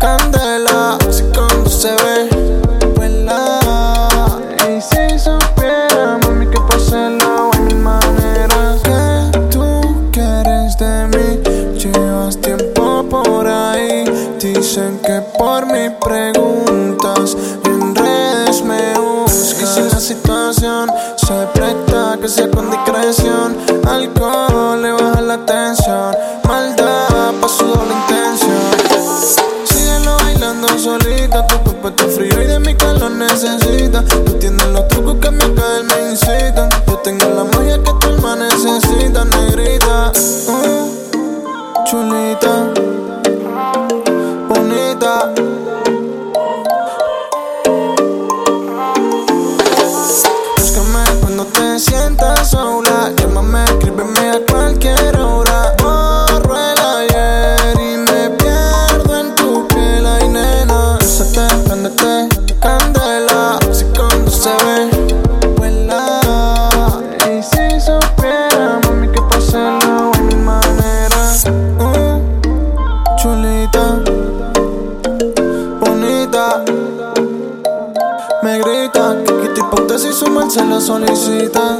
candela, así cuando se ve, vuela. Y si supiera, mami, que pase la mi manera. Que tú quieres de mí, llevas tiempo por ahí. Dicen que por mi preguntas en redes me buscas. Que si la situación se presta que sea con discreción, bailando solita, tu cuerpo está frío. solita, bonita. Me grita que quita hipótesis su mal se la solicita.